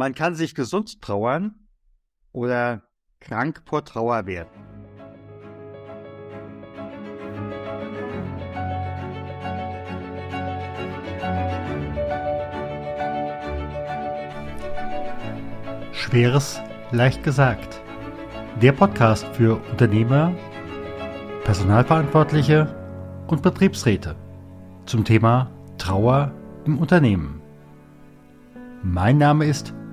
Man kann sich gesund trauern oder krank vor Trauer werden. Schweres leicht gesagt. Der Podcast für Unternehmer, Personalverantwortliche und Betriebsräte zum Thema Trauer im Unternehmen. Mein Name ist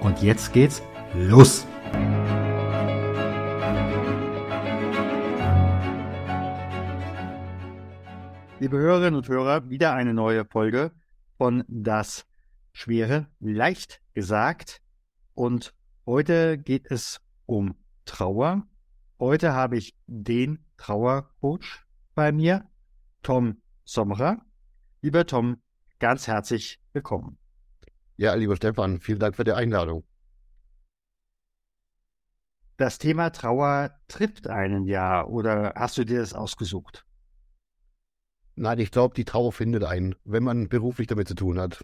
Und jetzt geht's los! Liebe Hörerinnen und Hörer, wieder eine neue Folge von Das Schwere leicht gesagt. Und heute geht es um Trauer. Heute habe ich den Trauercoach bei mir, Tom Sommerer. Lieber Tom, ganz herzlich willkommen. Ja, lieber Stefan, vielen Dank für die Einladung. Das Thema Trauer trifft einen ja, oder hast du dir das ausgesucht? Nein, ich glaube, die Trauer findet einen, wenn man beruflich damit zu tun hat.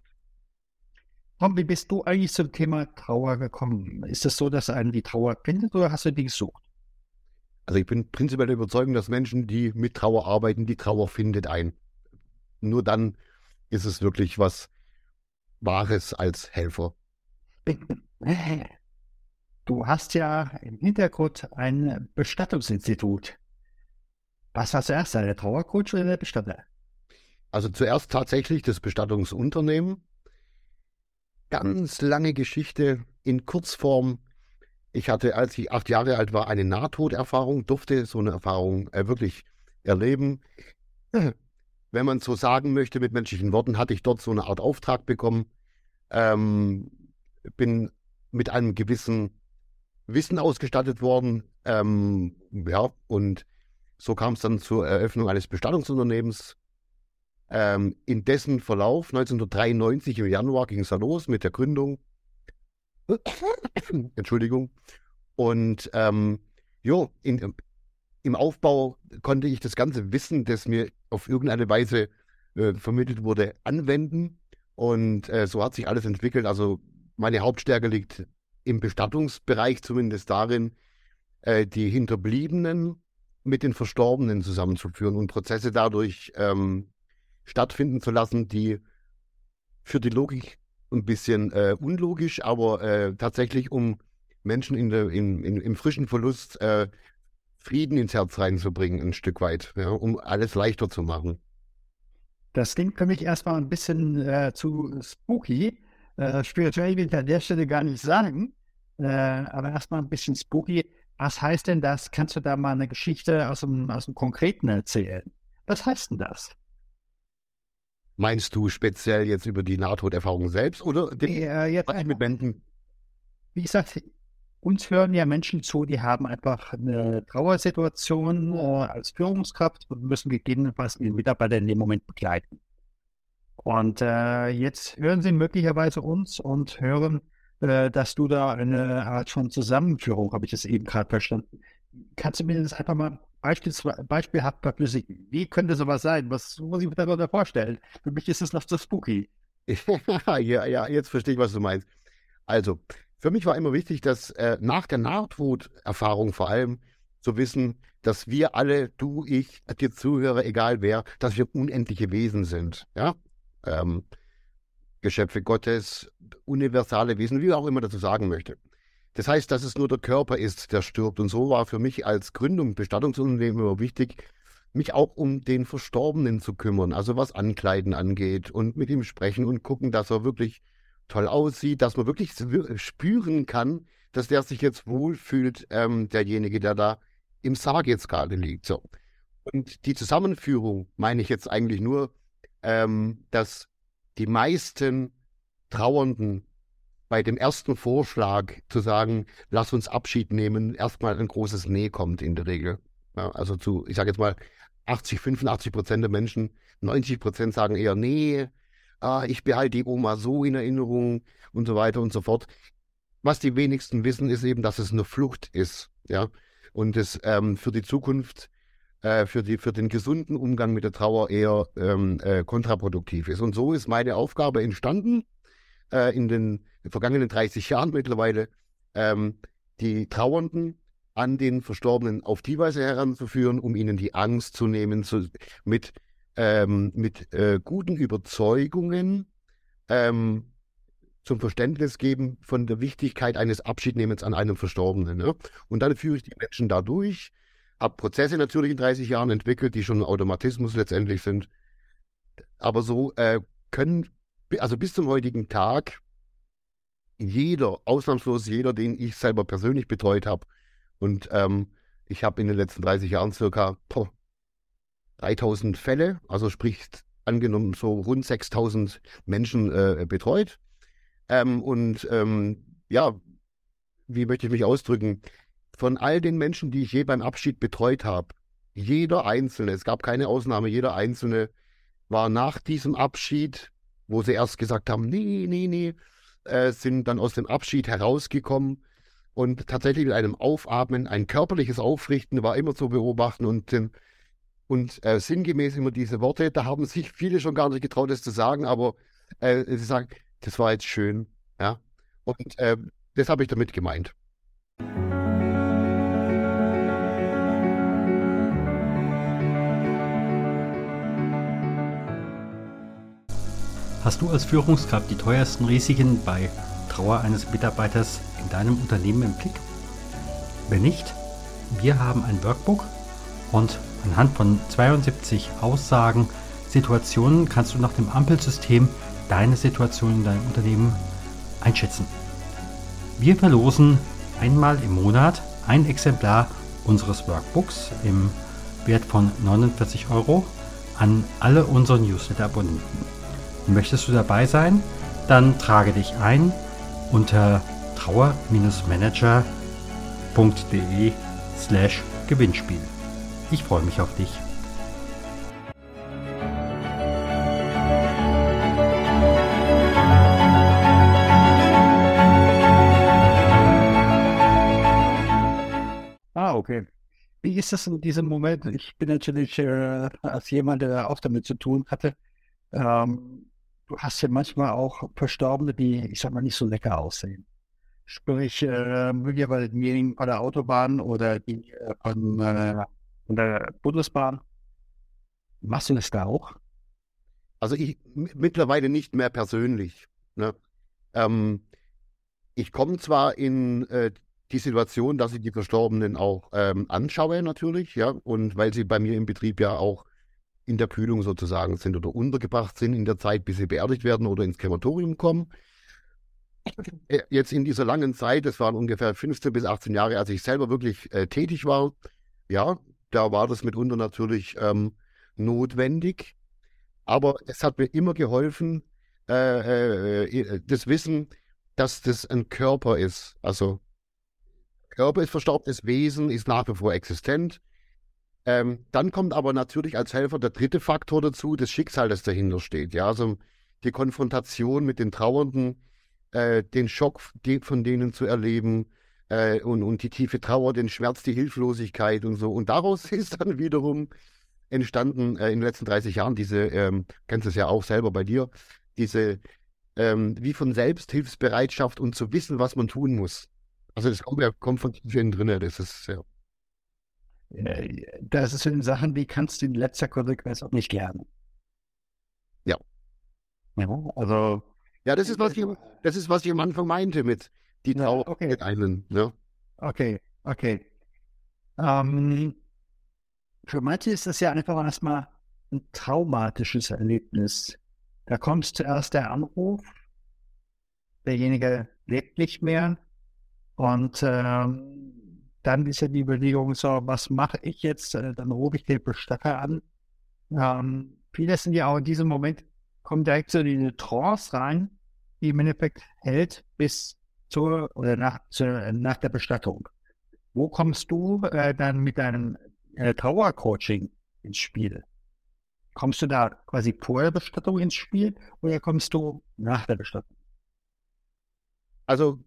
Tom, wie bist du eigentlich zum Thema Trauer gekommen? Ist es so, dass einen die Trauer findet oder hast du die gesucht? Also ich bin prinzipiell überzeugt, dass Menschen, die mit Trauer arbeiten, die Trauer findet ein. Nur dann ist es wirklich was Wahres als Helfer. Du hast ja im Hintergrund ein Bestattungsinstitut. Was war zuerst, der Trauercoach oder der Bestatter? Also zuerst tatsächlich das Bestattungsunternehmen. Ganz lange Geschichte in Kurzform. Ich hatte, als ich acht Jahre alt war, eine Nahtoderfahrung, durfte so eine Erfahrung äh, wirklich erleben. Wenn man so sagen möchte mit menschlichen Worten, hatte ich dort so eine Art Auftrag bekommen. Ähm, bin mit einem gewissen Wissen ausgestattet worden. Ähm, ja, und so kam es dann zur Eröffnung eines Bestattungsunternehmens. Ähm, in dessen Verlauf 1993 im Januar ging es dann los mit der Gründung. Entschuldigung. Und ähm, jo, im Aufbau konnte ich das ganze Wissen, das mir auf irgendeine Weise äh, vermittelt wurde, anwenden. Und äh, so hat sich alles entwickelt. Also meine Hauptstärke liegt im Bestattungsbereich zumindest darin, äh, die Hinterbliebenen mit den Verstorbenen zusammenzuführen und Prozesse dadurch ähm, stattfinden zu lassen, die für die Logik ein bisschen äh, unlogisch, aber äh, tatsächlich um Menschen in der, in, in, im frischen Verlust äh, Frieden ins Herz reinzubringen, ein Stück weit, ja, um alles leichter zu machen. Das klingt für mich erstmal ein bisschen äh, zu spooky. Äh, spirituell will ich an der Stelle gar nicht sagen, äh, aber erstmal ein bisschen spooky. Was heißt denn das? Kannst du da mal eine Geschichte aus dem, aus dem Konkreten erzählen? Was heißt denn das? Meinst du speziell jetzt über die Nahtoderfahrung selbst oder den, äh, jetzt mit Menschen? Wie gesagt, uns hören ja Menschen zu, die haben einfach eine Trauersituation äh, als Führungskraft und müssen gegebenenfalls den Mitarbeiter in dem Moment begleiten. Und äh, jetzt hören sie möglicherweise uns und hören, äh, dass du da eine Art von Zusammenführung, habe ich das eben gerade verstanden. Kannst du mir das einfach mal beispielhaft verflüssigen? Wie könnte sowas sein? Was muss ich mir darunter vorstellen? Für mich ist es noch zu spooky. ja, ja, jetzt verstehe ich, was du meinst. Also, für mich war immer wichtig, dass äh, nach der Nahtoderfahrung vor allem zu wissen, dass wir alle, du, ich, dir Zuhörer, egal wer, dass wir unendliche Wesen sind. Ja? Ähm, Geschöpfe Gottes, universale Wesen, wie auch immer dazu sagen möchte. Das heißt, dass es nur der Körper ist, der stirbt. Und so war für mich als Gründung Bestattungsunternehmen immer wichtig, mich auch um den Verstorbenen zu kümmern, also was Ankleiden angeht und mit ihm sprechen und gucken, dass er wirklich toll aussieht, dass man wirklich spüren kann, dass der sich jetzt wohlfühlt, ähm, derjenige, der da im Sarg jetzt gerade liegt. So. Und die Zusammenführung meine ich jetzt eigentlich nur, ähm, dass die meisten Trauernden bei dem ersten Vorschlag zu sagen, lass uns Abschied nehmen, erstmal ein großes Nee kommt in der Regel. Ja, also zu, ich sage jetzt mal, 80, 85 Prozent der Menschen, 90 Prozent sagen eher Nee, ah, ich behalte die Oma so in Erinnerung und so weiter und so fort. Was die wenigsten wissen, ist eben, dass es eine Flucht ist. Ja, und es ähm, für die Zukunft, äh, für, die, für den gesunden Umgang mit der Trauer eher ähm, äh, kontraproduktiv ist. Und so ist meine Aufgabe entstanden äh, in den vergangenen 30 Jahren mittlerweile, ähm, die Trauernden an den Verstorbenen auf die Weise heranzuführen, um ihnen die Angst zu nehmen, zu, mit, ähm, mit äh, guten Überzeugungen ähm, zum Verständnis geben von der Wichtigkeit eines Abschiednehmens an einem Verstorbenen. Ne? Und dann führe ich die Menschen da durch, habe Prozesse natürlich in 30 Jahren entwickelt, die schon Automatismus letztendlich sind. Aber so äh, können, also bis zum heutigen Tag, jeder, ausnahmslos jeder, den ich selber persönlich betreut habe, und ähm, ich habe in den letzten 30 Jahren circa boah, 3000 Fälle, also sprich angenommen so rund 6000 Menschen äh, betreut. Ähm, und ähm, ja, wie möchte ich mich ausdrücken? Von all den Menschen, die ich je beim Abschied betreut habe, jeder Einzelne, es gab keine Ausnahme, jeder Einzelne war nach diesem Abschied, wo sie erst gesagt haben, nee, nee, nee, äh, sind dann aus dem Abschied herausgekommen und tatsächlich mit einem Aufatmen, ein körperliches Aufrichten war immer zu beobachten und, und äh, sinngemäß immer diese Worte, da haben sich viele schon gar nicht getraut, das zu sagen, aber äh, sie sagen, das war jetzt schön, ja. Und äh, das habe ich damit gemeint. Hast du als Führungskraft die teuersten Risiken bei Trauer eines Mitarbeiters in deinem Unternehmen im Blick? Wenn nicht, wir haben ein Workbook und anhand von 72 Aussagen, Situationen kannst du nach dem Ampelsystem deine Situation in deinem Unternehmen einschätzen. Wir verlosen einmal im Monat ein Exemplar unseres Workbooks im Wert von 49 Euro an alle unsere Newsletter-Abonnenten. Möchtest du dabei sein? Dann trage dich ein unter trauer-manager.de slash Gewinnspiel. Ich freue mich auf dich. Ah, okay. Wie ist das in diesem Moment? Ich bin natürlich äh, als jemand, der auch damit zu tun hatte, ähm, du hast ja manchmal auch Verstorbene, die, ich sag mal, nicht so lecker aussehen. Sprich, äh, möglicherweise diejenigen von der Autobahn oder die äh, von, äh, von der Bundesbahn. Machst du das da auch? Also ich mittlerweile nicht mehr persönlich. Ne? Ähm, ich komme zwar in äh, die Situation, dass ich die Verstorbenen auch ähm, anschaue natürlich, ja, und weil sie bei mir im Betrieb ja auch in der Kühlung sozusagen sind oder untergebracht sind in der Zeit, bis sie beerdigt werden oder ins Krematorium kommen. Äh, jetzt in dieser langen Zeit, das waren ungefähr 15 bis 18 Jahre, als ich selber wirklich äh, tätig war, ja, da war das mitunter natürlich ähm, notwendig. Aber es hat mir immer geholfen, äh, äh, äh das Wissen, dass das ein Körper ist. Also Körper ist verstorbenes Wesen, ist nach wie vor existent. Ähm, dann kommt aber natürlich als Helfer der dritte Faktor dazu, das Schicksal, das dahinter steht. Ja, also die Konfrontation mit den Trauernden, äh, den Schock von denen zu erleben äh, und, und die tiefe Trauer, den Schmerz, die Hilflosigkeit und so. Und daraus ist dann wiederum entstanden äh, in den letzten 30 Jahren diese, ähm, kennst du es ja auch selber bei dir, diese ähm, wie von Selbsthilfsbereitschaft und zu wissen, was man tun muss. Also das kommt ja kommt von tief innen drin, das ist ja. Äh, das sind Sachen, die kannst du in letzter Konsequenz auch nicht lernen. Ja. Ja, also. Ja, das ist, was ich, das ist, was ich am Anfang meinte mit die Trauer ja, okay. mit einen. Ja. Okay, okay. Ähm, für manche ist das ja einfach erstmal ein traumatisches Erlebnis. Da kommt zuerst der Anruf, derjenige lebt nicht mehr und ähm, dann ist ja die Überlegung so, was mache ich jetzt? Äh, dann rufe ich den Bestatter an. Ähm, viele sind ja auch in diesem Moment, kommen direkt so in eine Trance rein die im Endeffekt hält bis zur oder nach, zur, nach der Bestattung. Wo kommst du äh, dann mit deinem äh, Trauercoaching ins Spiel? Kommst du da quasi vor der Bestattung ins Spiel oder kommst du nach der Bestattung? Also,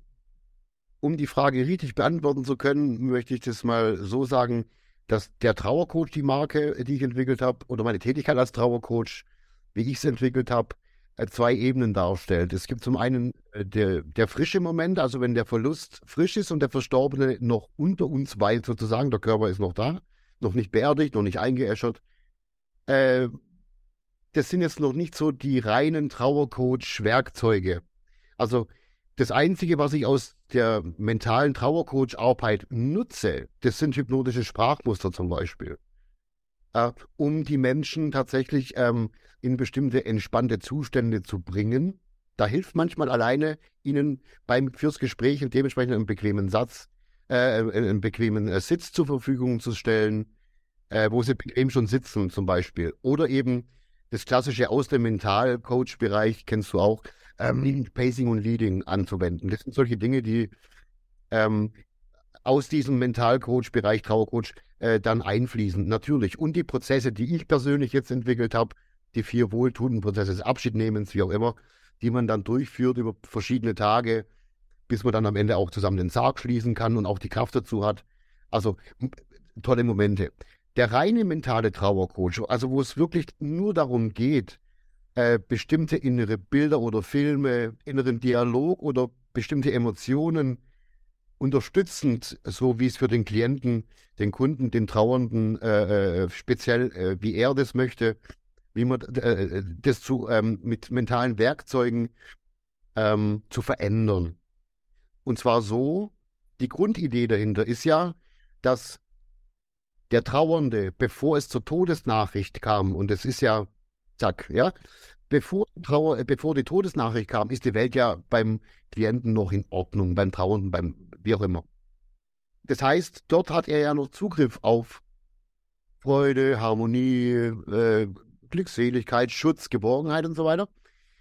um die Frage richtig beantworten zu können, möchte ich das mal so sagen, dass der Trauercoach, die Marke, die ich entwickelt habe, oder meine Tätigkeit als Trauercoach, wie ich es entwickelt habe, zwei Ebenen darstellt. Es gibt zum einen äh, der, der frische Moment, also wenn der Verlust frisch ist und der Verstorbene noch unter uns weilt, sozusagen, der Körper ist noch da, noch nicht beerdigt, noch nicht eingeäschert. Äh, das sind jetzt noch nicht so die reinen Trauercoach-Werkzeuge. Also das Einzige, was ich aus der mentalen Trauercoach-Arbeit nutze, das sind hypnotische Sprachmuster zum Beispiel, äh, um die Menschen tatsächlich ähm, in bestimmte entspannte Zustände zu bringen. Da hilft manchmal alleine, ihnen beim fürs Gespräch dementsprechend einen bequemen Satz, äh, einen bequemen äh, Sitz zur Verfügung zu stellen, äh, wo sie bequem schon sitzen zum Beispiel. Oder eben das klassische aus dem Mental-Coach-Bereich, kennst du auch, ähm, Pacing und Leading anzuwenden. Das sind solche Dinge, die ähm, aus diesem Mental-Coach-Bereich, Trauercoach, äh, dann einfließen. Natürlich. Und die Prozesse, die ich persönlich jetzt entwickelt habe, die vier wohltuenden Prozesse des Abschiednehmens, wie auch immer, die man dann durchführt über verschiedene Tage, bis man dann am Ende auch zusammen den Sarg schließen kann und auch die Kraft dazu hat. Also tolle Momente. Der reine mentale Trauercoach, also wo es wirklich nur darum geht, äh, bestimmte innere Bilder oder Filme, inneren Dialog oder bestimmte Emotionen unterstützend, so wie es für den Klienten, den Kunden, den Trauernden äh, äh speziell, äh, wie er das möchte, wie man äh, das zu, ähm, mit mentalen Werkzeugen ähm, zu verändern. Und zwar so, die Grundidee dahinter ist ja, dass der Trauernde, bevor es zur Todesnachricht kam, und es ist ja, zack, ja, bevor, Trauer, äh, bevor die Todesnachricht kam, ist die Welt ja beim Klienten noch in Ordnung, beim Trauernden, beim wie auch immer. Das heißt, dort hat er ja noch Zugriff auf Freude, Harmonie, äh, Glückseligkeit, Schutz, Geborgenheit und so weiter.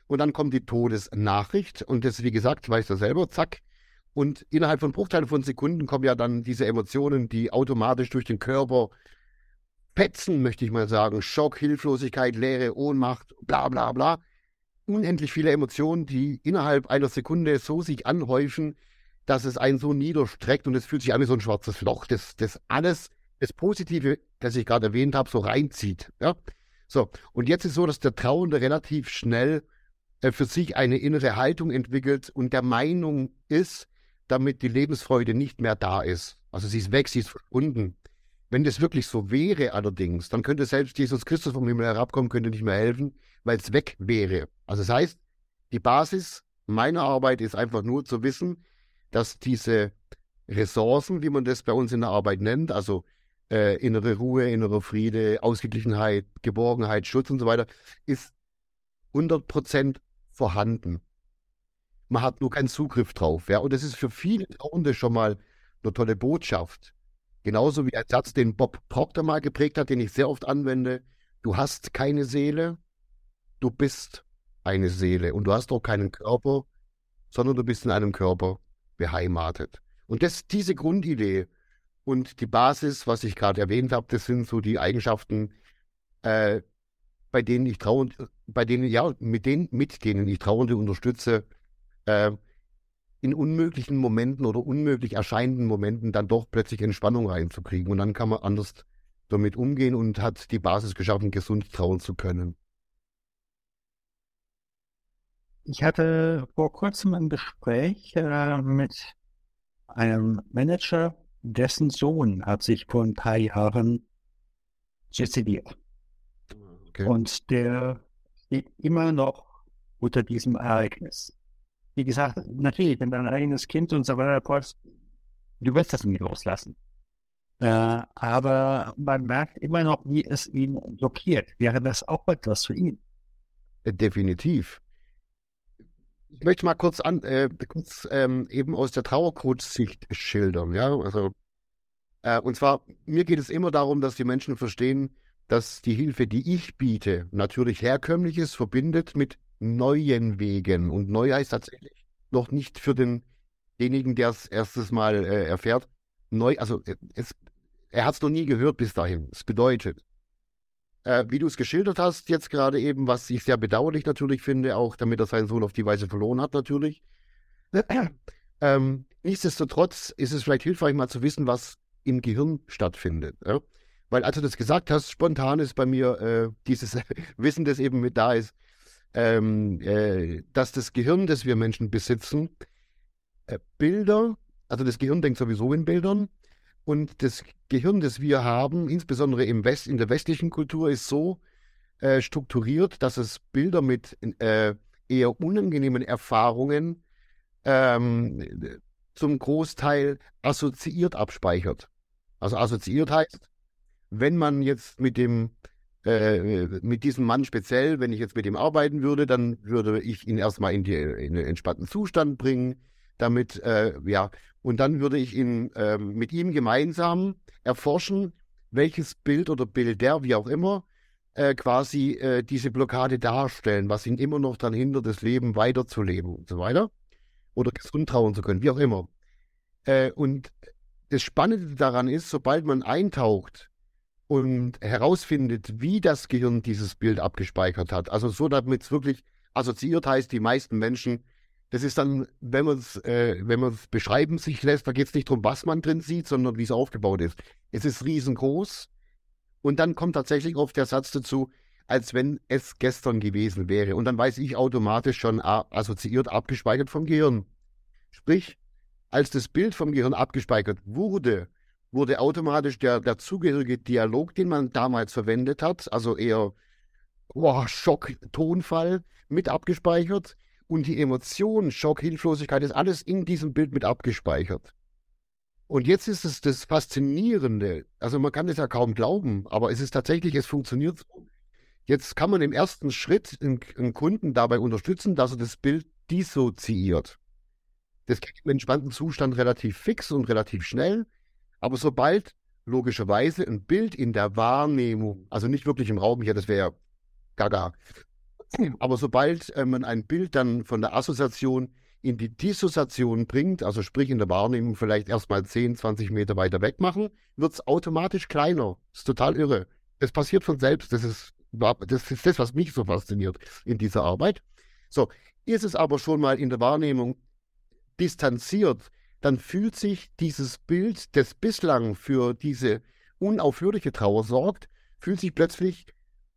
Und dann kommt die Todesnachricht und das, wie gesagt, weiß er selber, zack. Und innerhalb von Bruchteilen von Sekunden kommen ja dann diese Emotionen, die automatisch durch den Körper petzen, möchte ich mal sagen. Schock, Hilflosigkeit, Leere, Ohnmacht, bla bla bla. Unendlich viele Emotionen, die innerhalb einer Sekunde so sich anhäufen, dass es einen so niederstreckt und es fühlt sich an wie so ein schwarzes Loch, das, das alles, das Positive, das ich gerade erwähnt habe, so reinzieht. Ja? So, und jetzt ist so, dass der Trauernde relativ schnell äh, für sich eine innere Haltung entwickelt und der Meinung ist, damit die Lebensfreude nicht mehr da ist. Also sie ist weg, sie ist verschwunden. Wenn das wirklich so wäre allerdings, dann könnte selbst Jesus Christus vom Himmel herabkommen, könnte nicht mehr helfen, weil es weg wäre. Also das heißt, die Basis meiner Arbeit ist einfach nur zu wissen, dass diese Ressourcen, wie man das bei uns in der Arbeit nennt, also äh, innere Ruhe, innere Friede, Ausgeglichenheit, Geborgenheit, Schutz und so weiter, ist 100% vorhanden. Man hat nur keinen Zugriff drauf. Ja? Und das ist für viele Trauernde schon mal eine tolle Botschaft. Genauso wie ein Satz, den Bob Proctor mal geprägt hat, den ich sehr oft anwende. Du hast keine Seele, du bist eine Seele. Und du hast auch keinen Körper, sondern du bist in einem Körper beheimatet. Und das, diese Grundidee und die Basis, was ich gerade erwähnt habe, das sind so die Eigenschaften, äh, bei denen ich trauend, bei denen, ja, mit denen, mit denen ich Trauernde unterstütze, äh, in unmöglichen Momenten oder unmöglich erscheinenden Momenten dann doch plötzlich Entspannung reinzukriegen. Und dann kann man anders damit umgehen und hat die Basis geschaffen, gesund trauen zu können. Ich hatte vor kurzem ein Gespräch äh, mit einem Manager, dessen Sohn hat sich vor ein paar Jahren suizidiert. Okay. Und der steht immer noch unter diesem Ereignis wie gesagt, natürlich, wenn dein eigenes Kind und weiter brauchst, du wirst das nicht loslassen. Äh, aber man merkt immer noch, wie es ihn blockiert. Wäre das auch etwas für ihn? Äh, definitiv. Ich möchte mal kurz an, äh, kurz ähm, eben aus der Trauercoach-Sicht schildern, ja. Also, äh, und zwar, mir geht es immer darum, dass die Menschen verstehen, dass die Hilfe, die ich biete, natürlich herkömmlich ist, verbindet mit neuen Wegen. Und neu heißt tatsächlich noch nicht für denjenigen, der es erstes Mal äh, erfährt. Neu, also äh, es, er hat es noch nie gehört bis dahin. Es bedeutet, äh, wie du es geschildert hast, jetzt gerade eben, was ich sehr bedauerlich natürlich finde, auch damit er seinen Sohn auf die Weise verloren hat, natürlich. ähm, nichtsdestotrotz ist es vielleicht hilfreich, mal zu wissen, was im Gehirn stattfindet. Ja? Weil als du das gesagt hast, spontan ist bei mir äh, dieses Wissen, das eben mit da ist, ähm, äh, dass das Gehirn, das wir Menschen besitzen, äh, Bilder, also das Gehirn denkt sowieso in Bildern, und das Gehirn, das wir haben, insbesondere im West, in der westlichen Kultur, ist so äh, strukturiert, dass es Bilder mit äh, eher unangenehmen Erfahrungen ähm, zum Großteil assoziiert abspeichert. Also assoziiert heißt, wenn man jetzt mit dem äh, mit diesem Mann speziell, wenn ich jetzt mit ihm arbeiten würde, dann würde ich ihn erstmal in, die, in den entspannten Zustand bringen, damit, äh, ja, und dann würde ich ihn äh, mit ihm gemeinsam erforschen, welches Bild oder Bilder, wie auch immer, äh, quasi äh, diese Blockade darstellen, was ihn immer noch dann hindert, das Leben weiterzuleben und so weiter. Oder gesund trauen zu können, wie auch immer. Und das Spannende daran ist, sobald man eintaucht und herausfindet, wie das Gehirn dieses Bild abgespeichert hat, also so, damit es wirklich assoziiert heißt, die meisten Menschen, das ist dann, wenn man es äh, wenn man es beschreiben sich lässt, da geht es nicht darum, was man drin sieht, sondern wie es aufgebaut ist. Es ist riesengroß und dann kommt tatsächlich oft der Satz dazu, als wenn es gestern gewesen wäre. Und dann weiß ich automatisch schon assoziiert, abgespeichert vom Gehirn. Sprich, als das Bild vom Gehirn abgespeichert wurde, wurde automatisch der dazugehörige Dialog, den man damals verwendet hat, also eher oh, Schock, Tonfall, mit abgespeichert und die Emotion, Schock, Hilflosigkeit ist alles in diesem Bild mit abgespeichert. Und jetzt ist es das Faszinierende, also man kann es ja kaum glauben, aber es ist tatsächlich, es funktioniert so. Jetzt kann man im ersten Schritt einen Kunden dabei unterstützen, dass er das Bild dissoziiert. Das geht im entspannten Zustand relativ fix und relativ schnell. Aber sobald logischerweise ein Bild in der Wahrnehmung, also nicht wirklich im Raum hier, das wäre ja gaga. Aber sobald äh, man ein Bild dann von der Assoziation in die Dissoziation bringt, also sprich in der Wahrnehmung vielleicht erstmal 10, 20 Meter weiter weg machen, wird es automatisch kleiner. Das ist total irre. Es passiert von selbst. Das ist, das ist das, was mich so fasziniert in dieser Arbeit. So, ist es aber schon mal in der Wahrnehmung distanziert, dann fühlt sich dieses Bild, das bislang für diese unaufhörliche Trauer sorgt, fühlt sich plötzlich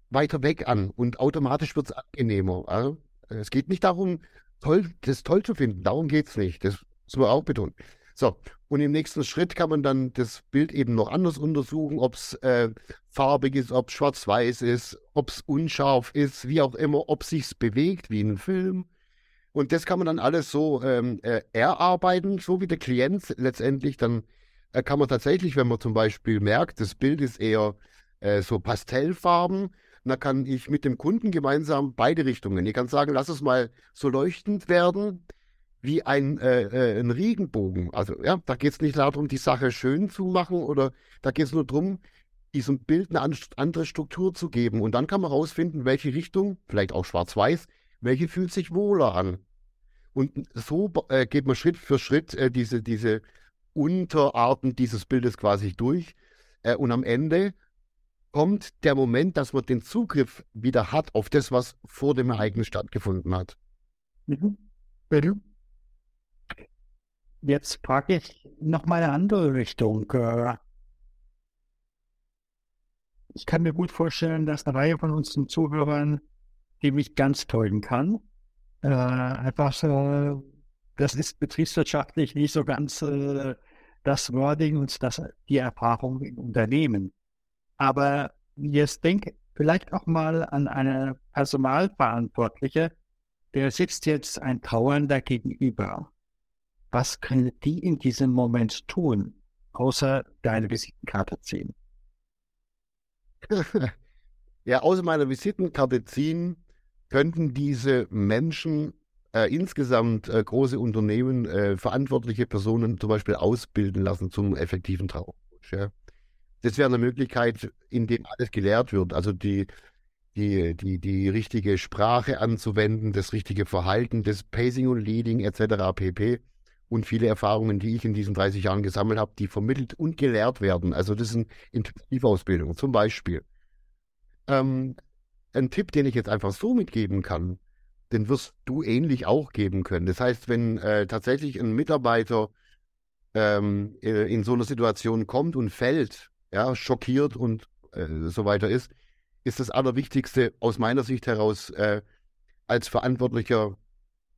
weiter weg an und automatisch wird es angenehmer. Es geht nicht darum, toll, das toll zu finden, darum geht es nicht. Das muss man auch betonen. So, und im nächsten Schritt kann man dann das Bild eben noch anders untersuchen, ob es äh, farbig ist, ob es schwarz-weiß ist, ob es unscharf ist, wie auch immer, ob sich bewegt wie ein Film und das kann man dann alles so ähm, äh, erarbeiten, so wie der Klient letztendlich. Dann äh, kann man tatsächlich, wenn man zum Beispiel merkt, das Bild ist eher äh, so Pastellfarben, dann kann ich mit dem Kunden gemeinsam beide Richtungen. Ich kann sagen, lass es mal so leuchtend werden wie ein, äh, äh ein Regenbogen. Also ja, da geht es nicht darum, die Sache schön zu machen oder da geht es nur darum, diesem Bild eine andere Struktur zu geben. Und dann kann man herausfinden, welche Richtung, vielleicht auch schwarz-weiß, welche fühlt sich wohler an. Und so äh, geht man Schritt für Schritt äh, diese, diese Unterarten dieses Bildes quasi durch. Äh, und am Ende kommt der Moment, dass man den Zugriff wieder hat auf das, was vor dem Ereignis stattgefunden hat. Mhm. Jetzt frage ich noch mal eine andere Richtung. Äh, ich kann mir gut vorstellen, dass eine Reihe von unseren Zuhörern die mich ganz täuschen kann. Äh, einfach, äh, das ist betriebswirtschaftlich nicht so ganz äh, das Wording und das, die Erfahrung im Unternehmen. Aber jetzt denk vielleicht auch mal an eine Personalverantwortliche, der sitzt jetzt ein Trauernder gegenüber. Was kann die in diesem Moment tun, außer deine Visitenkarte ziehen? ja, außer meiner Visitenkarte ziehen könnten diese Menschen äh, insgesamt äh, große Unternehmen, äh, verantwortliche Personen zum Beispiel ausbilden lassen zum effektiven Trauercoach. Ja. Das wäre eine Möglichkeit, in dem alles gelehrt wird. Also die, die, die, die richtige Sprache anzuwenden, das richtige Verhalten, das Pacing und Leading etc. pp. Und viele Erfahrungen, die ich in diesen 30 Jahren gesammelt habe, die vermittelt und gelehrt werden. Also das sind Intensivausbildungen zum Beispiel. Ähm, ein Tipp, den ich jetzt einfach so mitgeben kann, den wirst du ähnlich auch geben können. Das heißt, wenn äh, tatsächlich ein Mitarbeiter ähm, äh, in so einer Situation kommt und fällt, ja, schockiert und äh, so weiter ist, ist das Allerwichtigste aus meiner Sicht heraus äh, als verantwortlicher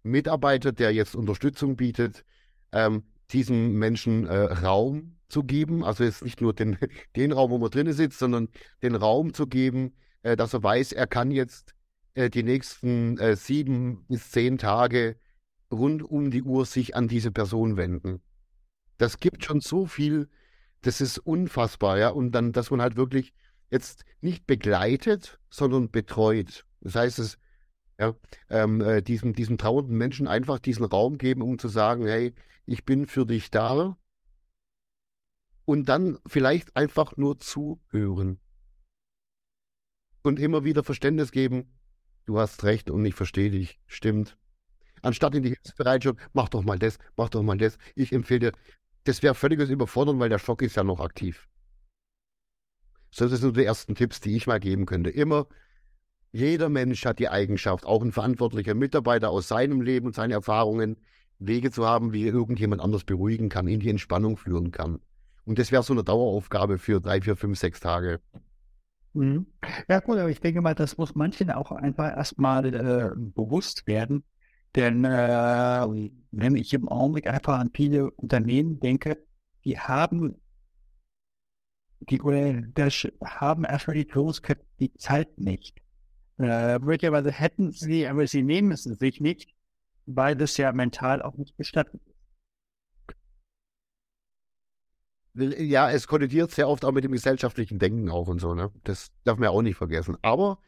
Mitarbeiter, der jetzt Unterstützung bietet, ähm, diesem Menschen äh, Raum zu geben. Also jetzt nicht nur den, den Raum, wo man drinnen sitzt, sondern den Raum zu geben, äh, dass er weiß, er kann jetzt äh, die nächsten äh, sieben bis zehn Tage rund um die Uhr sich an diese Person wenden. Das gibt schon so viel, das ist unfassbar, ja. Und dann, dass man halt wirklich jetzt nicht begleitet, sondern betreut. Das heißt, es ja, ähm, äh, diesem, diesem trauernden Menschen einfach diesen Raum geben, um zu sagen, hey, ich bin für dich da. Und dann vielleicht einfach nur zuhören. Und immer wieder Verständnis geben, du hast recht und ich verstehe dich, stimmt. Anstatt in die Hilfsbereitschaft, mach doch mal das, mach doch mal das. Ich empfehle dir, das wäre völliges Überfordern, weil der Schock ist ja noch aktiv. So, das sind die ersten Tipps, die ich mal geben könnte. Immer, jeder Mensch hat die Eigenschaft, auch ein verantwortlicher Mitarbeiter aus seinem Leben und seinen Erfahrungen, Wege zu haben, wie er irgendjemand anders beruhigen kann, in die Entspannung führen kann. Und das wäre so eine Daueraufgabe für drei, vier, fünf, sechs Tage. Mhm. Ja, gut, aber ich denke mal, das muss manchen auch einfach erstmal äh, bewusst werden. Denn äh, wenn ich im Augenblick einfach an viele Unternehmen denke, die haben die oder das haben erstmal die Führungskräfte die Zeit nicht. Äh, möglicherweise hätten sie, aber sie nehmen es sich nicht, weil das ja mental auch nicht gestattet ist. Ja, es kollidiert sehr oft auch mit dem gesellschaftlichen Denken auch und so, ne? Das darf man ja auch nicht vergessen. Aber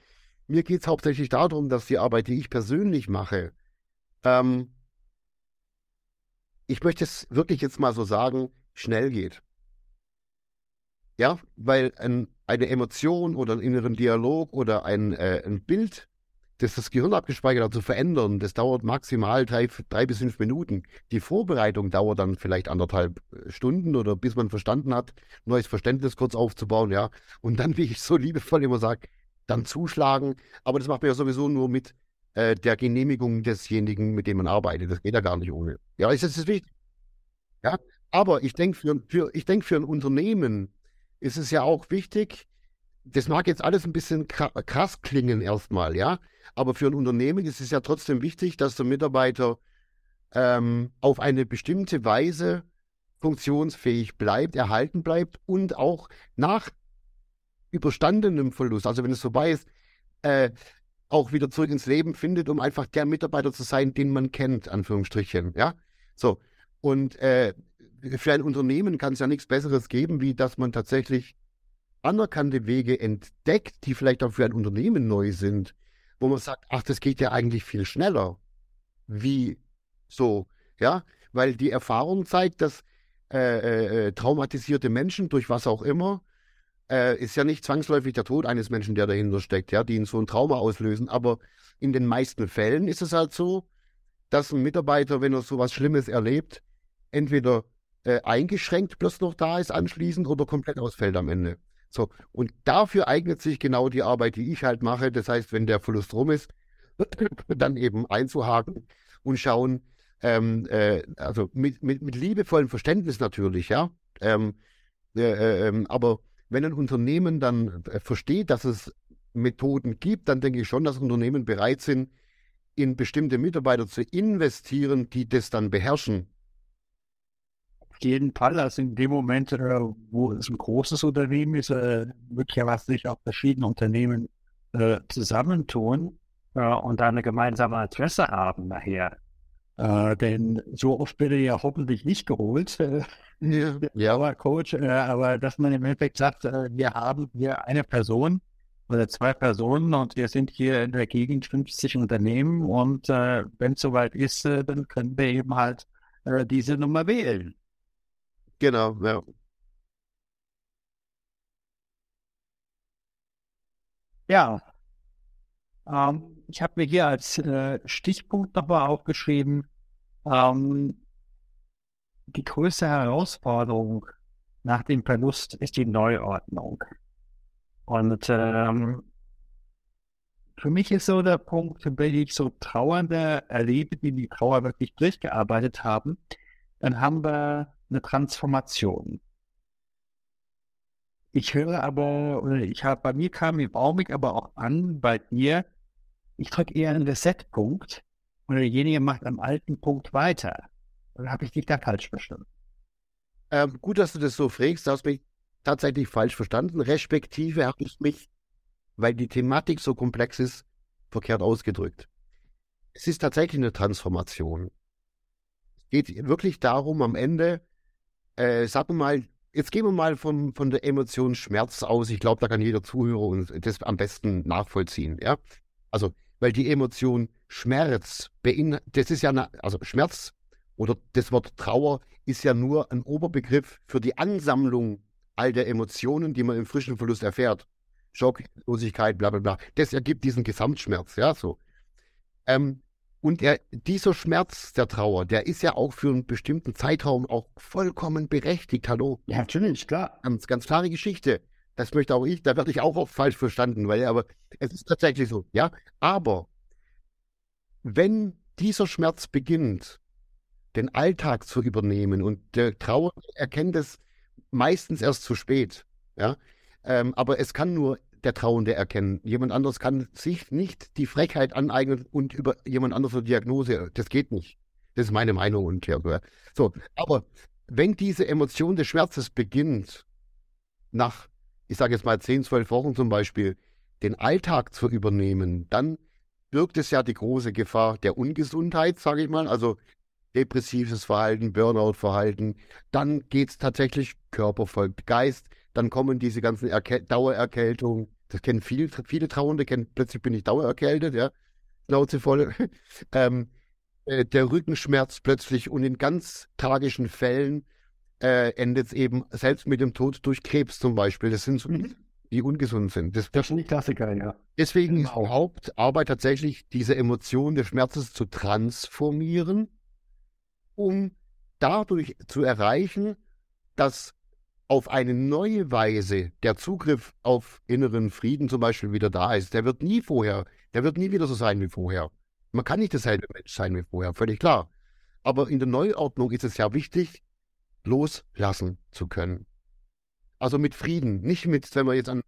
mir geht es hauptsächlich darum, dass die Arbeit, die ich persönlich mache, ähm, ich möchte es wirklich jetzt mal so sagen, schnell geht. Ja, weil ein, eine Emotion oder einen inneren Dialog oder ein, äh, ein Bild, das das Gehirn abgespeichert hat, zu verändern, das dauert maximal drei, drei bis fünf Minuten. Die Vorbereitung dauert dann vielleicht anderthalb äh, Stunden oder bis man verstanden hat, neues Verständnis kurz aufzubauen, ja. Und dann, wie ich so liebevoll immer sage, dann zuschlagen. Aber das macht man ja sowieso nur mit äh, der Genehmigung desjenigen, mit dem man arbeitet. Das geht ja gar nicht ohne. Ja, ist das wichtig. Ja, aber ich denke für, für, denk für ein Unternehmen, ist es ja auch wichtig, das mag jetzt alles ein bisschen krass klingen erstmal, ja, aber für ein Unternehmen ist es ja trotzdem wichtig, dass der Mitarbeiter ähm, auf eine bestimmte Weise funktionsfähig bleibt, erhalten bleibt und auch nach überstandenem Verlust, also wenn es vorbei ist, äh, auch wieder zurück ins Leben findet, um einfach der Mitarbeiter zu sein, den man kennt, Anführungsstrichen, ja. So. Und äh, für ein Unternehmen kann es ja nichts Besseres geben, wie dass man tatsächlich anerkannte Wege entdeckt, die vielleicht auch für ein Unternehmen neu sind, wo man sagt, ach, das geht ja eigentlich viel schneller. Wie so, ja, weil die Erfahrung zeigt, dass äh, äh, äh, traumatisierte Menschen durch was auch immer, äh, ist ja nicht zwangsläufig der Tod eines Menschen, der dahinter steckt, ja, die ihn so ein Trauma auslösen, aber in den meisten Fällen ist es halt so, dass ein Mitarbeiter, wenn er so was Schlimmes erlebt, entweder äh, eingeschränkt bloß noch da ist anschließend oder komplett ausfällt am Ende. So, und dafür eignet sich genau die Arbeit, die ich halt mache. Das heißt, wenn der Verlust rum ist, dann eben einzuhaken und schauen, ähm, äh, also mit, mit, mit liebevollem Verständnis natürlich, ja. Ähm, äh, äh, ähm, aber wenn ein Unternehmen dann äh, versteht, dass es Methoden gibt, dann denke ich schon, dass Unternehmen bereit sind, in bestimmte Mitarbeiter zu investieren, die das dann beherrschen jeden Fall, also in dem Moment, äh, wo es ein großes Unternehmen ist, äh, möglicherweise sich auch verschiedene Unternehmen äh, zusammentun und da eine gemeinsame Adresse haben nachher. Äh, denn so oft wird er ja hoffentlich nicht geholt, äh, ja. ja. Coach, äh, aber dass man im Endeffekt sagt, äh, wir haben hier eine Person oder zwei Personen und wir sind hier in der Gegend 50 Unternehmen und wenn es soweit ist, dann können wir eben halt diese Nummer wählen. Genau, ja. Ja, Ähm, ich habe mir hier als äh, Stichpunkt nochmal aufgeschrieben, ähm, die größte Herausforderung nach dem Verlust ist die Neuordnung. Und ähm, für mich ist so der Punkt, wenn ich so Trauernde erlebe, die die Trauer wirklich durchgearbeitet haben, dann haben wir eine Transformation. Ich höre aber, ich habe, bei mir kam im Augenblick aber auch an, bei dir, ich drücke eher einen Reset-Punkt und derjenige macht am alten Punkt weiter. Oder habe ich dich da falsch verstanden? Ähm, gut, dass du das so fragst. Du hast mich tatsächlich falsch verstanden. Respektive habe ich mich, weil die Thematik so komplex ist, verkehrt ausgedrückt. Es ist tatsächlich eine Transformation. Es geht wirklich darum, am Ende, äh, sagen wir mal, jetzt gehen wir mal von, von der Emotion Schmerz aus. Ich glaube, da kann jeder Zuhörer uns das am besten nachvollziehen. Ja? Also, weil die Emotion Schmerz beinhaltet, das ist ja, eine, also Schmerz oder das Wort Trauer ist ja nur ein Oberbegriff für die Ansammlung all der Emotionen, die man im frischen Verlust erfährt. Schock, Losigkeit, bla bla bla. Das ergibt diesen Gesamtschmerz, ja, so. Ähm, und er, dieser Schmerz der Trauer, der ist ja auch für einen bestimmten Zeitraum auch vollkommen berechtigt. Hallo? Ja, natürlich, klar. Ganz, ganz klare Geschichte. Das möchte auch ich, da werde ich auch oft falsch verstanden, weil aber es ist tatsächlich so, ja. Aber wenn dieser Schmerz beginnt, den Alltag zu übernehmen. Und der Trauer erkennt es meistens erst zu spät. Ja? Ähm, aber es kann nur der Trauernde erkennen. Jemand anderes kann sich nicht die Frechheit aneignen und über jemand anderes eine Diagnose. Das geht nicht. Das ist meine Meinung und ja. So, aber wenn diese Emotion des Schmerzes beginnt, nach, ich sage jetzt mal 10, 12 Wochen zum Beispiel, den Alltag zu übernehmen, dann birgt es ja die große Gefahr der Ungesundheit, sage ich mal. Also depressives Verhalten, Burnout-Verhalten. Dann geht es tatsächlich, Körper folgt Geist. Dann kommen diese ganzen Erke Dauererkältungen. Das kennen viele, viele Trauernde, kennen, plötzlich bin ich dauererkältet, ja. Schnauze voll. ähm, äh, der Rückenschmerz plötzlich und in ganz tragischen Fällen äh, endet es eben selbst mit dem Tod durch Krebs zum Beispiel. Das sind so, mhm. die ungesund sind. Das, das sind die Klassiker, ja. Deswegen genau. ist Hauptarbeit tatsächlich, diese Emotion des Schmerzes zu transformieren um dadurch zu erreichen, dass auf eine neue Weise der Zugriff auf inneren Frieden zum Beispiel wieder da ist. Der wird nie vorher, der wird nie wieder so sein wie vorher. Man kann nicht dasselbe Mensch sein wie vorher, völlig klar. Aber in der Neuordnung ist es ja wichtig, loslassen zu können. Also mit Frieden, nicht mit, wenn man jetzt an,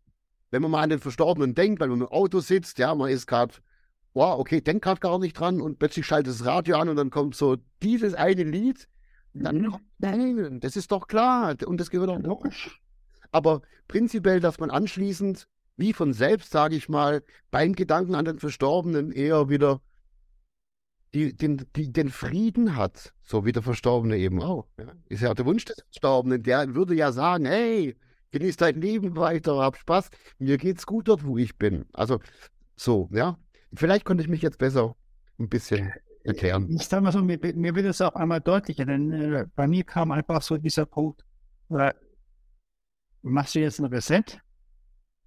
wenn man mal an den Verstorbenen denkt, weil man im Auto sitzt, ja, man ist gerade wow, okay, denk gerade gar nicht dran und plötzlich schaltet das Radio an und dann kommt so dieses eine Lied. Dann mhm. nein, das ist doch klar und das gehört auch logisch. Aber prinzipiell, dass man anschließend, wie von selbst, sage ich mal, beim Gedanken an den Verstorbenen eher wieder die, den, die, den Frieden hat, so wie der Verstorbene eben auch. Ja. Ist ja der Wunsch des Verstorbenen, der würde ja sagen, hey, genieß dein Leben weiter, hab Spaß, mir geht's gut dort, wo ich bin. Also so, ja. Vielleicht konnte ich mich jetzt besser ein bisschen erklären. Ich sage mal so, mir, mir wird es auch einmal deutlicher, denn äh, bei mir kam einfach so dieser Punkt, äh, machst du jetzt ein Reset?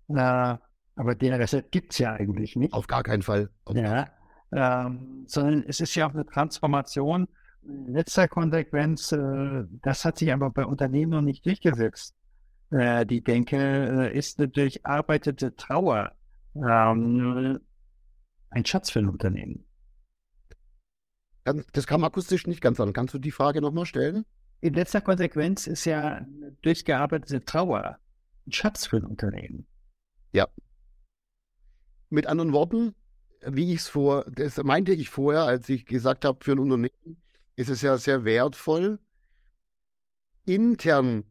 Äh, aber den Reset gibt es ja eigentlich nicht. Auf gar keinen Fall. ja, ähm, sondern es ist ja auch eine Transformation. Letzter Konsequenz, äh, das hat sich aber bei Unternehmen noch nicht durchgesetzt. Äh, die Denke äh, ist eine durcharbeitete Trauer. Ähm, ein Schatz für ein Unternehmen. Das kam akustisch nicht ganz an. Kannst du die Frage nochmal stellen? In letzter Konsequenz ist ja durchgearbeitete Trauer ein Schatz für ein Unternehmen. Ja. Mit anderen Worten, wie ich es vor, das meinte ich vorher, als ich gesagt habe, für ein Unternehmen ist es ja sehr wertvoll, intern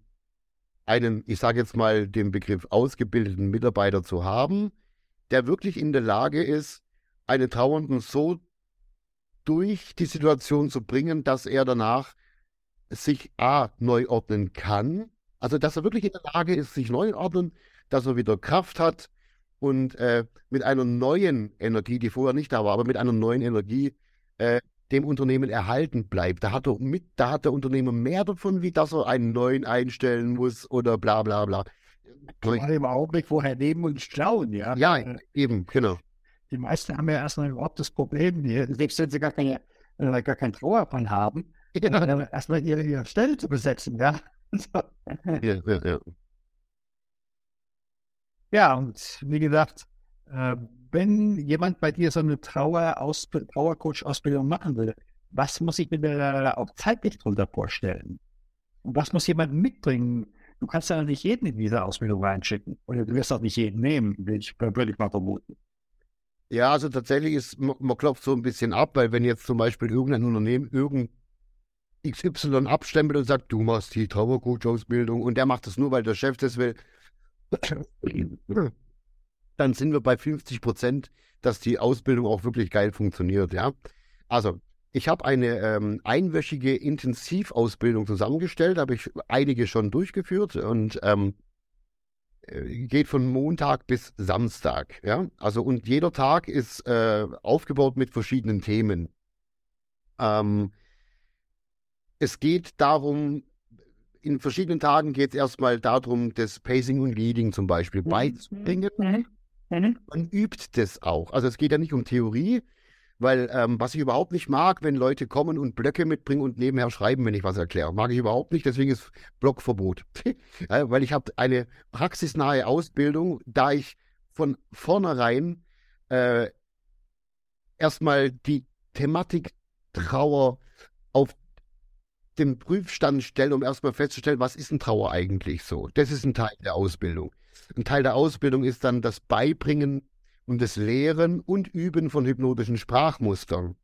einen, ich sage jetzt mal den Begriff ausgebildeten Mitarbeiter zu haben, der wirklich in der Lage ist, einen Trauernden so durch die Situation zu bringen, dass er danach sich A, neu ordnen kann. Also, dass er wirklich in der Lage ist, sich neu ordnen, dass er wieder Kraft hat und äh, mit einer neuen Energie, die vorher nicht da war, aber mit einer neuen Energie äh, dem Unternehmen erhalten bleibt. Da hat, er mit, da hat der Unternehmer mehr davon, wie dass er einen neuen einstellen muss oder bla bla bla. Gerade im Augenblick vorher nehmen und schauen, ja. Ja, eben, genau. Die meisten haben ja erstmal überhaupt das Problem, die, selbst wenn sie gar, keine, äh, gar keinen Trauerplan haben, ja. erstmal ihre, ihre Stelle zu besetzen, ja. ja, ja, ja. Ja, und wie gesagt, äh, wenn jemand bei dir so eine Trauer Trauercoach-Ausbildung machen will, was muss ich mir da auch zeitlich drunter vorstellen? Und was muss jemand mitbringen? Du kannst ja nicht jeden in diese Ausbildung reinschicken. Oder du wirst auch nicht jeden nehmen, würde ich, würde ich mal vermuten. Ja, also tatsächlich ist, man, klopft so ein bisschen ab, weil wenn jetzt zum Beispiel irgendein Unternehmen irgendein XY abstempelt und sagt, du machst die Trauercoach-Ausbildung und der macht das nur, weil der Chef das will, dann sind wir bei 50 Prozent, dass die Ausbildung auch wirklich geil funktioniert, ja. Also, ich habe eine ähm, einwöchige Intensivausbildung zusammengestellt, habe ich einige schon durchgeführt und ähm, äh, geht von Montag bis Samstag, ja. Also und jeder Tag ist äh, aufgebaut mit verschiedenen Themen. Ähm, es geht darum, in verschiedenen Tagen geht es erstmal darum, das Pacing und Leading zum Beispiel mhm. beizubringen. Mhm. Mhm. Man übt das auch. Also es geht ja nicht um Theorie, weil ähm, was ich überhaupt nicht mag, wenn Leute kommen und Blöcke mitbringen und nebenher schreiben, wenn ich was erkläre. Mag ich überhaupt nicht, deswegen ist Blockverbot. ja, weil ich habe eine praxisnahe Ausbildung, da ich von vornherein äh, erstmal die Thematik Trauer auf den Prüfstand stelle, um erstmal festzustellen, was ist ein Trauer eigentlich so. Das ist ein Teil der Ausbildung. Ein Teil der Ausbildung ist dann das Beibringen und das Lehren und Üben von hypnotischen Sprachmustern.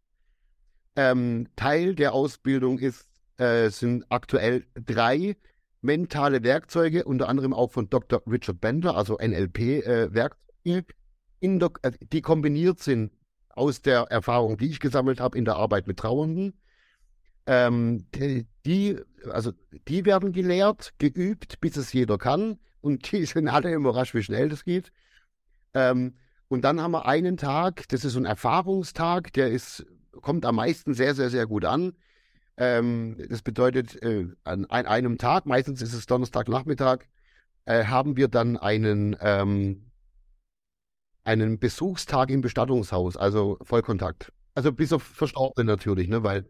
Ähm, Teil der Ausbildung ist, äh, sind aktuell drei mentale Werkzeuge, unter anderem auch von Dr. Richard Bender, also NLP-Werkzeuge, äh, äh, die kombiniert sind aus der Erfahrung, die ich gesammelt habe in der Arbeit mit Trauernden ähm, die, also die werden gelehrt, geübt, bis es jeder kann. Und die sind alle überrascht, wie schnell das geht. Ähm, und dann haben wir einen Tag, das ist so ein Erfahrungstag, der ist, kommt am meisten sehr, sehr, sehr gut an. Ähm, das bedeutet, äh, an, an, einem Tag, meistens ist es Donnerstagnachmittag, äh, haben wir dann einen, ähm, einen Besuchstag im Bestattungshaus, also Vollkontakt. Also bis auf Verstorbene natürlich, ne, weil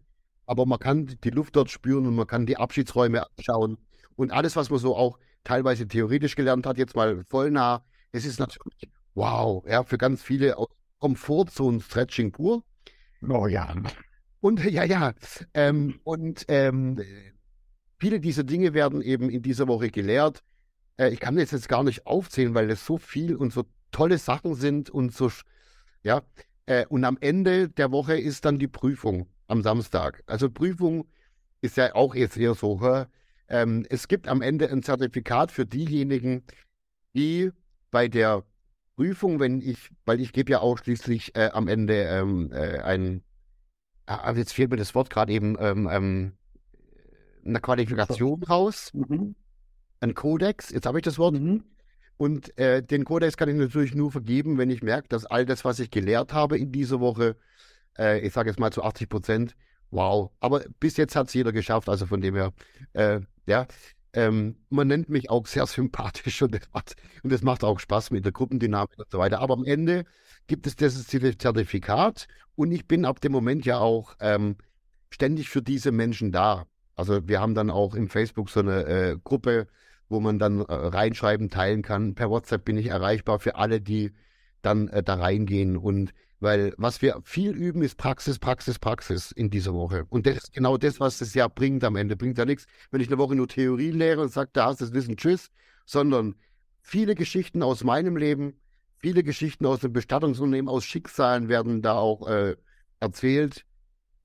aber man kann die Luft dort spüren und man kann die Abschiedsräume anschauen. Und alles, was man so auch teilweise theoretisch gelernt hat, jetzt mal voll nah. Es ist natürlich wow, ja, für ganz viele Komfortzone-Stretching pur. Oh ja. Und ja, ja. Ähm, und ähm, viele dieser Dinge werden eben in dieser Woche gelehrt. Äh, ich kann das jetzt gar nicht aufzählen, weil es so viel und so tolle Sachen sind und so, ja. Äh, und am Ende der Woche ist dann die Prüfung am Samstag. Also Prüfung ist ja auch jetzt eher so. Ähm, es gibt am Ende ein Zertifikat für diejenigen, die bei der Prüfung, wenn ich, weil ich gebe ja auch schließlich äh, am Ende ähm, äh, ein, ah, jetzt fehlt mir das Wort gerade eben, ähm, ähm, eine Qualifikation raus, mhm. ein Kodex, jetzt habe ich das Wort. Mhm. Und äh, den Kodex kann ich natürlich nur vergeben, wenn ich merke, dass all das, was ich gelehrt habe in dieser Woche, äh, ich sage jetzt mal zu 80 Prozent, wow. Aber bis jetzt hat es jeder geschafft, also von dem her, äh, ja. Ähm, man nennt mich auch sehr sympathisch und das, macht, und das macht auch Spaß mit der Gruppendynamik und so weiter. Aber am Ende gibt es dieses Zertifikat und ich bin ab dem Moment ja auch ähm, ständig für diese Menschen da. Also wir haben dann auch im Facebook so eine äh, Gruppe, wo man dann äh, reinschreiben, teilen kann. Per WhatsApp bin ich erreichbar für alle, die dann äh, da reingehen. Und weil was wir viel üben, ist Praxis, Praxis, Praxis in dieser Woche. Und das ist genau das, was das ja bringt am Ende. Bringt ja nichts, wenn ich eine Woche nur Theorie lehre und sage, da hast du das Wissen, tschüss, sondern viele Geschichten aus meinem Leben, viele Geschichten aus dem Bestattungsunternehmen, aus Schicksalen werden da auch äh, erzählt,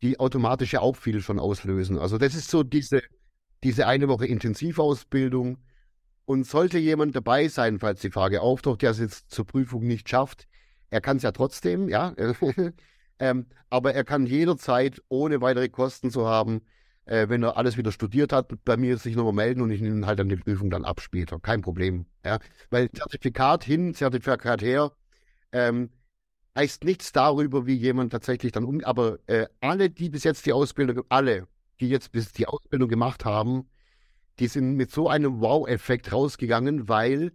die automatisch ja auch viel schon auslösen. Also das ist so diese, diese eine Woche Intensivausbildung. Und sollte jemand dabei sein, falls die Frage auftaucht, der es jetzt zur Prüfung nicht schafft, er kann es ja trotzdem, ja. ähm, aber er kann jederzeit, ohne weitere Kosten zu haben, äh, wenn er alles wieder studiert hat, bei mir sich nochmal melden und ich nehme halt dann die Prüfung dann ab später. Kein Problem. Ja. Weil Zertifikat hin, Zertifikat her, ähm, heißt nichts darüber, wie jemand tatsächlich dann um. Aber äh, alle, die bis jetzt die Ausbildung, alle, die jetzt bis die Ausbildung gemacht haben, die sind mit so einem Wow-Effekt rausgegangen, weil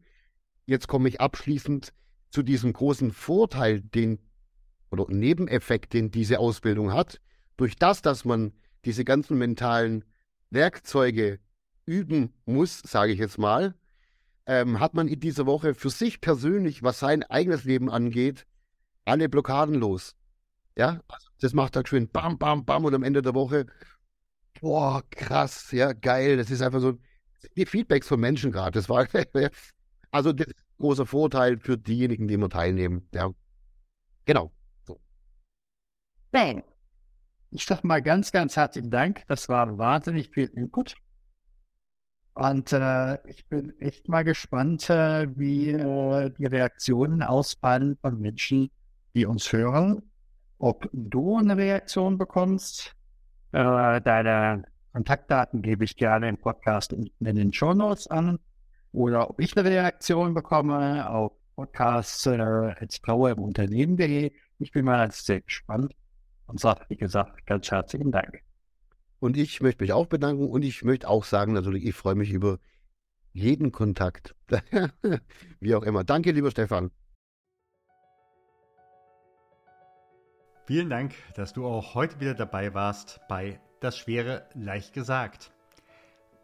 jetzt komme ich abschließend zu diesem großen Vorteil, den oder Nebeneffekt, den diese Ausbildung hat, durch das, dass man diese ganzen mentalen Werkzeuge üben muss, sage ich jetzt mal, ähm, hat man in dieser Woche für sich persönlich, was sein eigenes Leben angeht, alle Blockaden los. Ja, also das macht halt schön bam, bam, bam und am Ende der Woche, boah, krass, ja, geil. Das ist einfach so die Feedbacks von Menschen gerade. Das war also das großer Vorteil für diejenigen, die immer teilnehmen. Ja, genau. So. Bang. Ich sag mal ganz, ganz herzlichen Dank. Das war wahnsinnig viel Input. Und äh, ich bin echt mal gespannt, äh, wie äh, die Reaktionen ausfallen von Menschen, die uns hören. Ob du eine Reaktion bekommst. Äh, deine Kontaktdaten gebe ich gerne im Podcast in, in den Show Notes an. Oder ob ich eine Reaktion bekomme auf Podcasts äh, als Blaue im Unternehmen.de. Ich bin mal sehr gespannt und sage, wie gesagt, ganz herzlichen Dank. Und ich möchte mich auch bedanken und ich möchte auch sagen, natürlich, ich freue mich über jeden Kontakt. Wie auch immer. Danke, lieber Stefan. Vielen Dank, dass du auch heute wieder dabei warst bei Das Schwere leicht gesagt.